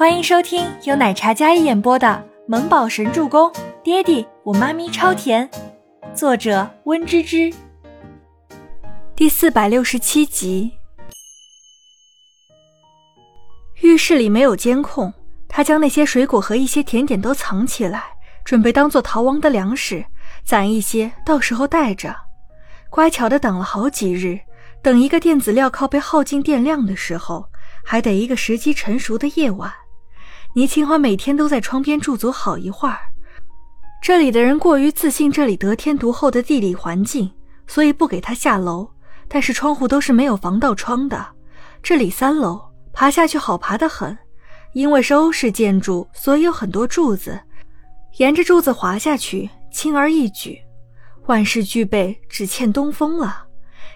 欢迎收听由奶茶嘉一演播的《萌宝神助攻》，爹地我妈咪超甜，作者温芝芝。第四百六十七集。浴室里没有监控，他将那些水果和一些甜点都藏起来，准备当做逃亡的粮食，攒一些，到时候带着。乖巧的等了好几日，等一个电子镣靠被耗尽电量的时候，还得一个时机成熟的夜晚。倪清欢每天都在窗边驻足好一会儿。这里的人过于自信这里得天独厚的地理环境，所以不给他下楼。但是窗户都是没有防盗窗的。这里三楼，爬下去好爬得很。因为是欧式建筑，所以有很多柱子，沿着柱子滑下去轻而易举。万事俱备，只欠东风了。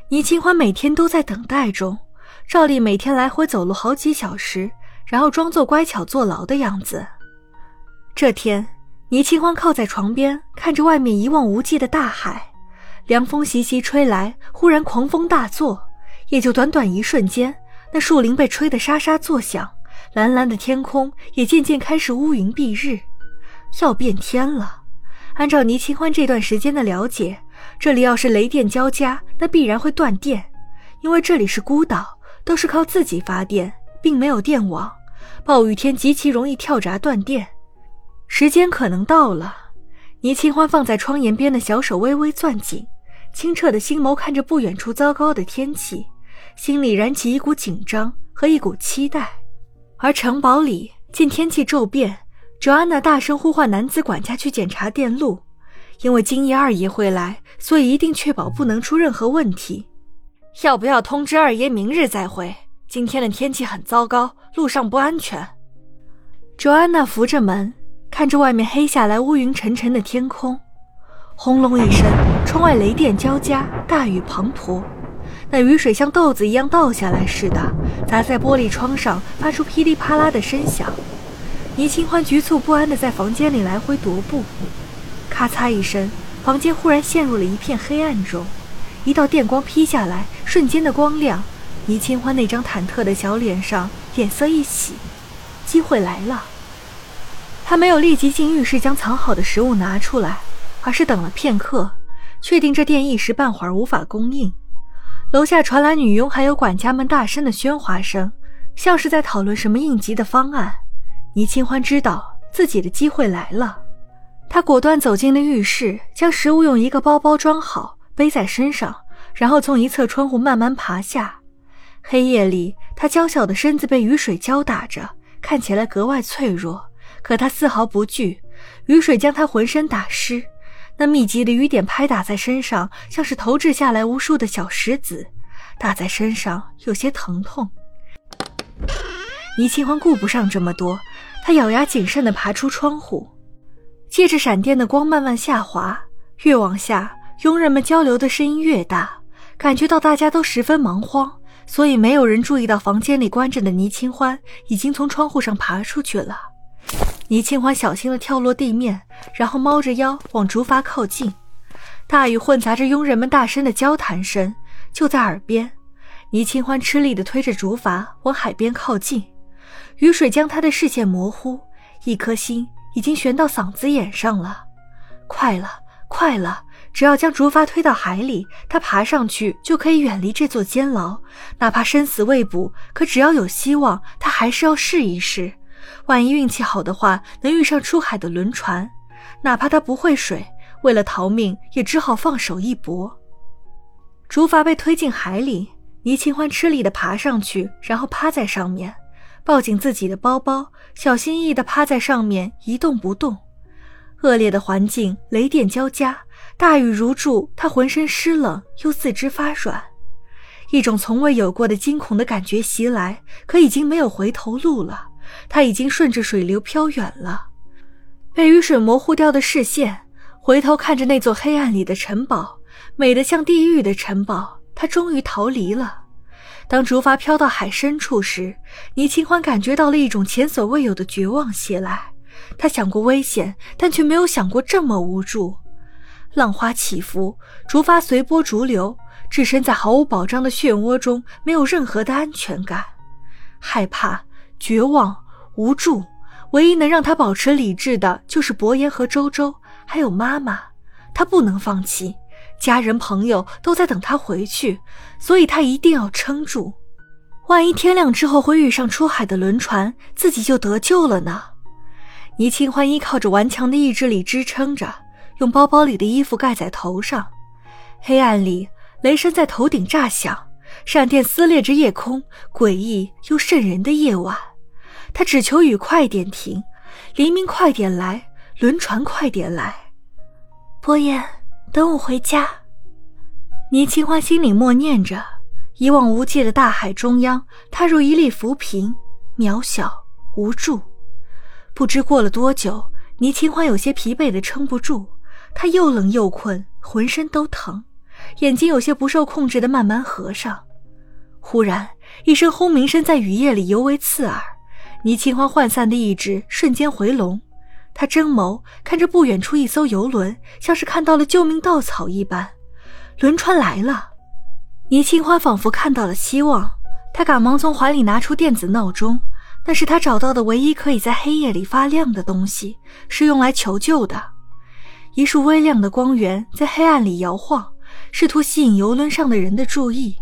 倪清欢每天都在等待中，照例每天来回走路好几小时。然后装作乖巧坐牢的样子。这天，倪清欢靠在床边，看着外面一望无际的大海，凉风习习吹来，忽然狂风大作，也就短短一瞬间，那树林被吹得沙沙作响，蓝蓝的天空也渐渐开始乌云蔽日，要变天了。按照倪清欢这段时间的了解，这里要是雷电交加，那必然会断电，因为这里是孤岛，都是靠自己发电。并没有电网，暴雨天极其容易跳闸断电。时间可能到了，倪清欢放在窗沿边的小手微微攥紧，清澈的心眸看着不远处糟糕的天气，心里燃起一股紧张和一股期待。而城堡里见天气骤变，卓安娜大声呼唤男子管家去检查电路，因为今夜二爷会来，所以一定确保不能出任何问题。要不要通知二爷明日再会？今天的天气很糟糕，路上不安全。卓安娜扶着门，看着外面黑下来、乌云沉沉的天空。轰隆一声，窗外雷电交加，大雨滂沱。那雨水像豆子一样倒下来似的，砸在玻璃窗上，发出噼里啪啦的声响。倪清欢局促不安地在房间里来回踱步。咔嚓一声，房间忽然陷入了一片黑暗中。一道电光劈下来，瞬间的光亮。倪清欢那张忐忑的小脸上，脸色一喜，机会来了。他没有立即进浴室将藏好的食物拿出来，而是等了片刻，确定这电一时半会儿无法供应。楼下传来女佣还有管家们大声的喧哗声，像是在讨论什么应急的方案。倪清欢知道自己的机会来了，他果断走进了浴室，将食物用一个包包装好，背在身上，然后从一侧窗户慢慢爬下。黑夜里，他娇小的身子被雨水浇打着，看起来格外脆弱。可他丝毫不惧，雨水将他浑身打湿，那密集的雨点拍打在身上，像是投掷下来无数的小石子，打在身上有些疼痛。倪清欢顾不上这么多，他咬牙谨慎地爬出窗户，借着闪电的光慢慢下滑。越往下，佣人们交流的声音越大，感觉到大家都十分忙慌。所以没有人注意到房间里关着的倪清欢已经从窗户上爬出去了。倪清欢小心地跳落地面，然后猫着腰往竹筏靠近。大雨混杂着佣人们大声的交谈声，就在耳边。倪清欢吃力地推着竹筏往海边靠近，雨水将他的视线模糊，一颗心已经悬到嗓子眼上了。快了，快了！只要将竹筏推到海里，他爬上去就可以远离这座监牢。哪怕生死未卜，可只要有希望，他还是要试一试。万一运气好的话，能遇上出海的轮船。哪怕他不会水，为了逃命，也只好放手一搏。竹筏被推进海里，倪清欢吃力地爬上去，然后趴在上面，抱紧自己的包包，小心翼翼地趴在上面，一动不动。恶劣的环境，雷电交加。大雨如注，他浑身湿冷，又四肢发软，一种从未有过的惊恐的感觉袭来。可已经没有回头路了，他已经顺着水流飘远了。被雨水模糊掉的视线，回头看着那座黑暗里的城堡，美得像地狱的城堡，他终于逃离了。当竹筏飘到海深处时，倪清欢感觉到了一种前所未有的绝望袭来。他想过危险，但却没有想过这么无助。浪花起伏，竹筏随波逐流，置身在毫无保障的漩涡中，没有任何的安全感，害怕、绝望、无助。唯一能让他保持理智的，就是伯言和周周，还有妈妈。他不能放弃，家人朋友都在等他回去，所以他一定要撑住。万一天亮之后会遇上出海的轮船，自己就得救了呢。倪清欢依靠着顽强的意志力支撑着，用包包里的衣服盖在头上。黑暗里，雷声在头顶炸响，闪电撕裂着夜空，诡异又瘆人的夜晚。他只求雨快点停，黎明快点来，轮船快点来。伯言，等我回家。倪清欢心里默念着。一望无际的大海中央，踏入一粒浮萍，渺小无助。不知过了多久，倪清欢有些疲惫的撑不住，他又冷又困，浑身都疼，眼睛有些不受控制的慢慢合上。忽然，一声轰鸣声在雨夜里尤为刺耳，倪清欢涣散的意志瞬间回笼。他睁眸看着不远处一艘游轮，像是看到了救命稻草一般，轮船来了。倪清欢仿佛看到了希望，他赶忙从怀里拿出电子闹钟，那是他找到的唯一可以在黑夜里发亮的东西，是用来求救的。一束微亮的光源在黑暗里摇晃，试图吸引游轮上的人的注意。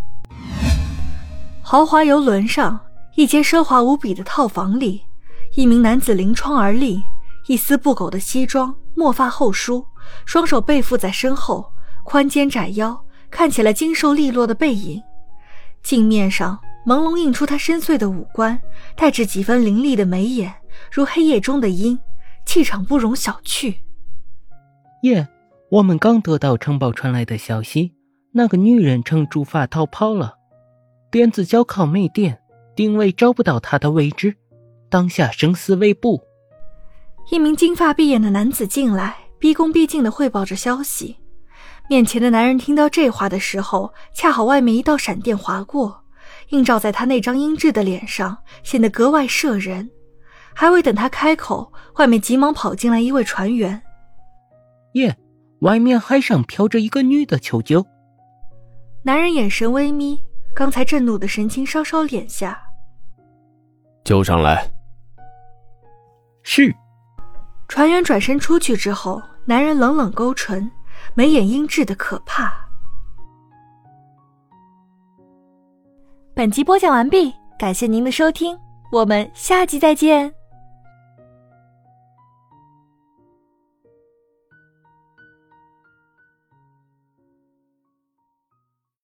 豪华游轮上，一间奢华无比的套房里，一名男子临窗而立，一丝不苟的西装，墨发后梳，双手背负在身后，宽肩窄腰。看起来精瘦利落的背影，镜面上朦胧映出他深邃的五官，带着几分凌厉的眉眼，如黑夜中的鹰，气场不容小觑。耶，我们刚得到城堡传来的消息，那个女人乘竹筏逃跑了，电子交靠没电，定位找不到她的位置，当下生死未卜。一名金发碧眼的男子进来，毕恭毕敬地汇报着消息。面前的男人听到这话的时候，恰好外面一道闪电划过，映照在他那张英俊的脸上，显得格外摄人。还未等他开口，外面急忙跑进来一位船员：“耶，外面海上飘着一个女的求救。”男人眼神微眯，刚才震怒的神情稍稍敛下。救上来。是。船员转身出去之后，男人冷冷勾唇。眉眼阴鸷的可怕。本集播讲完毕，感谢您的收听，我们下集再见。